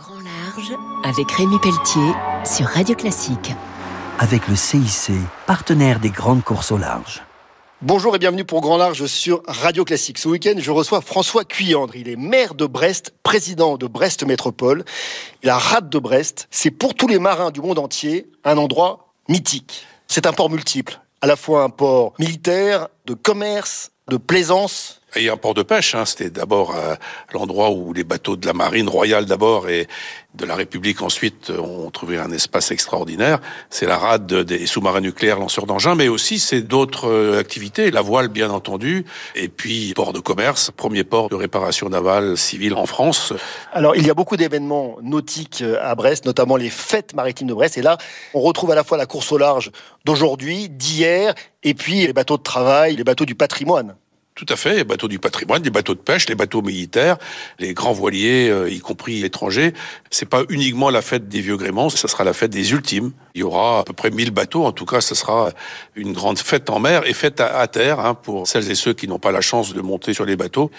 Grand Large avec Rémi Pelletier sur Radio Classique. Avec le CIC, partenaire des grandes courses au large. Bonjour et bienvenue pour Grand Large sur Radio Classique. Ce week-end, je reçois François Cuyandre. Il est maire de Brest, président de Brest Métropole. La rade de Brest, c'est pour tous les marins du monde entier un endroit mythique. C'est un port multiple, à la fois un port militaire, de commerce, de plaisance, et un port de pêche, hein, c'était d'abord euh, l'endroit où les bateaux de la marine royale d'abord et de la République ensuite ont trouvé un espace extraordinaire. C'est la rade des sous-marins nucléaires lanceurs d'engins, mais aussi c'est d'autres euh, activités, la voile bien entendu, et puis port de commerce, premier port de réparation navale civile en France. Alors il y a beaucoup d'événements nautiques euh, à Brest, notamment les fêtes maritimes de Brest, et là on retrouve à la fois la course au large d'aujourd'hui, d'hier, et puis les bateaux de travail, les bateaux du patrimoine. Tout à fait, les bateaux du patrimoine, les bateaux de pêche, les bateaux militaires, les grands voiliers, euh, y compris étrangers. C'est pas uniquement la fête des vieux gréments, ça sera la fête des ultimes. Il y aura à peu près 1000 bateaux, en tout cas, ce sera une grande fête en mer et fête à, terre hein, pour celles et ceux qui n'ont pas la chance de monter sur les bateaux.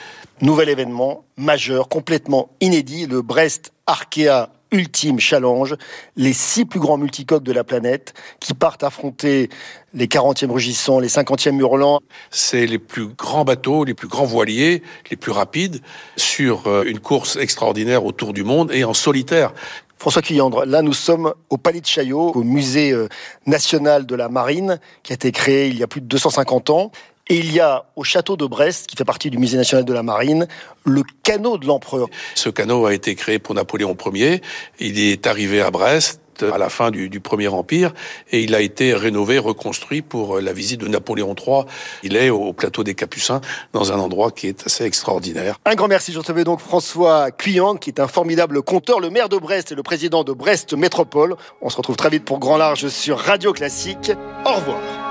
Nouvel événement majeur, complètement inédit, le Brest Arkea ultime challenge, les six plus grands multicoques de la planète qui partent affronter les 40e rugissants, les 50e hurlants. C'est les plus grands bateaux, les plus grands voiliers, les plus rapides sur euh, une course extraordinaire autour du monde et en solitaire. François Cuyandre, là nous sommes au Palais de Chaillot, au musée euh, national de la marine, qui a été créé il y a plus de 250 ans. Et il y a au château de Brest, qui fait partie du musée national de la marine, le canot de l'empereur. Ce canot a été créé pour Napoléon Ier. Il est arrivé à Brest à la fin du, Premier Empire et il a été rénové, reconstruit pour la visite de Napoléon III. Il est au plateau des Capucins dans un endroit qui est assez extraordinaire. Un grand merci. Je recevais donc François Cuyang qui est un formidable conteur, le maire de Brest et le président de Brest Métropole. On se retrouve très vite pour Grand Large sur Radio Classique. Au revoir.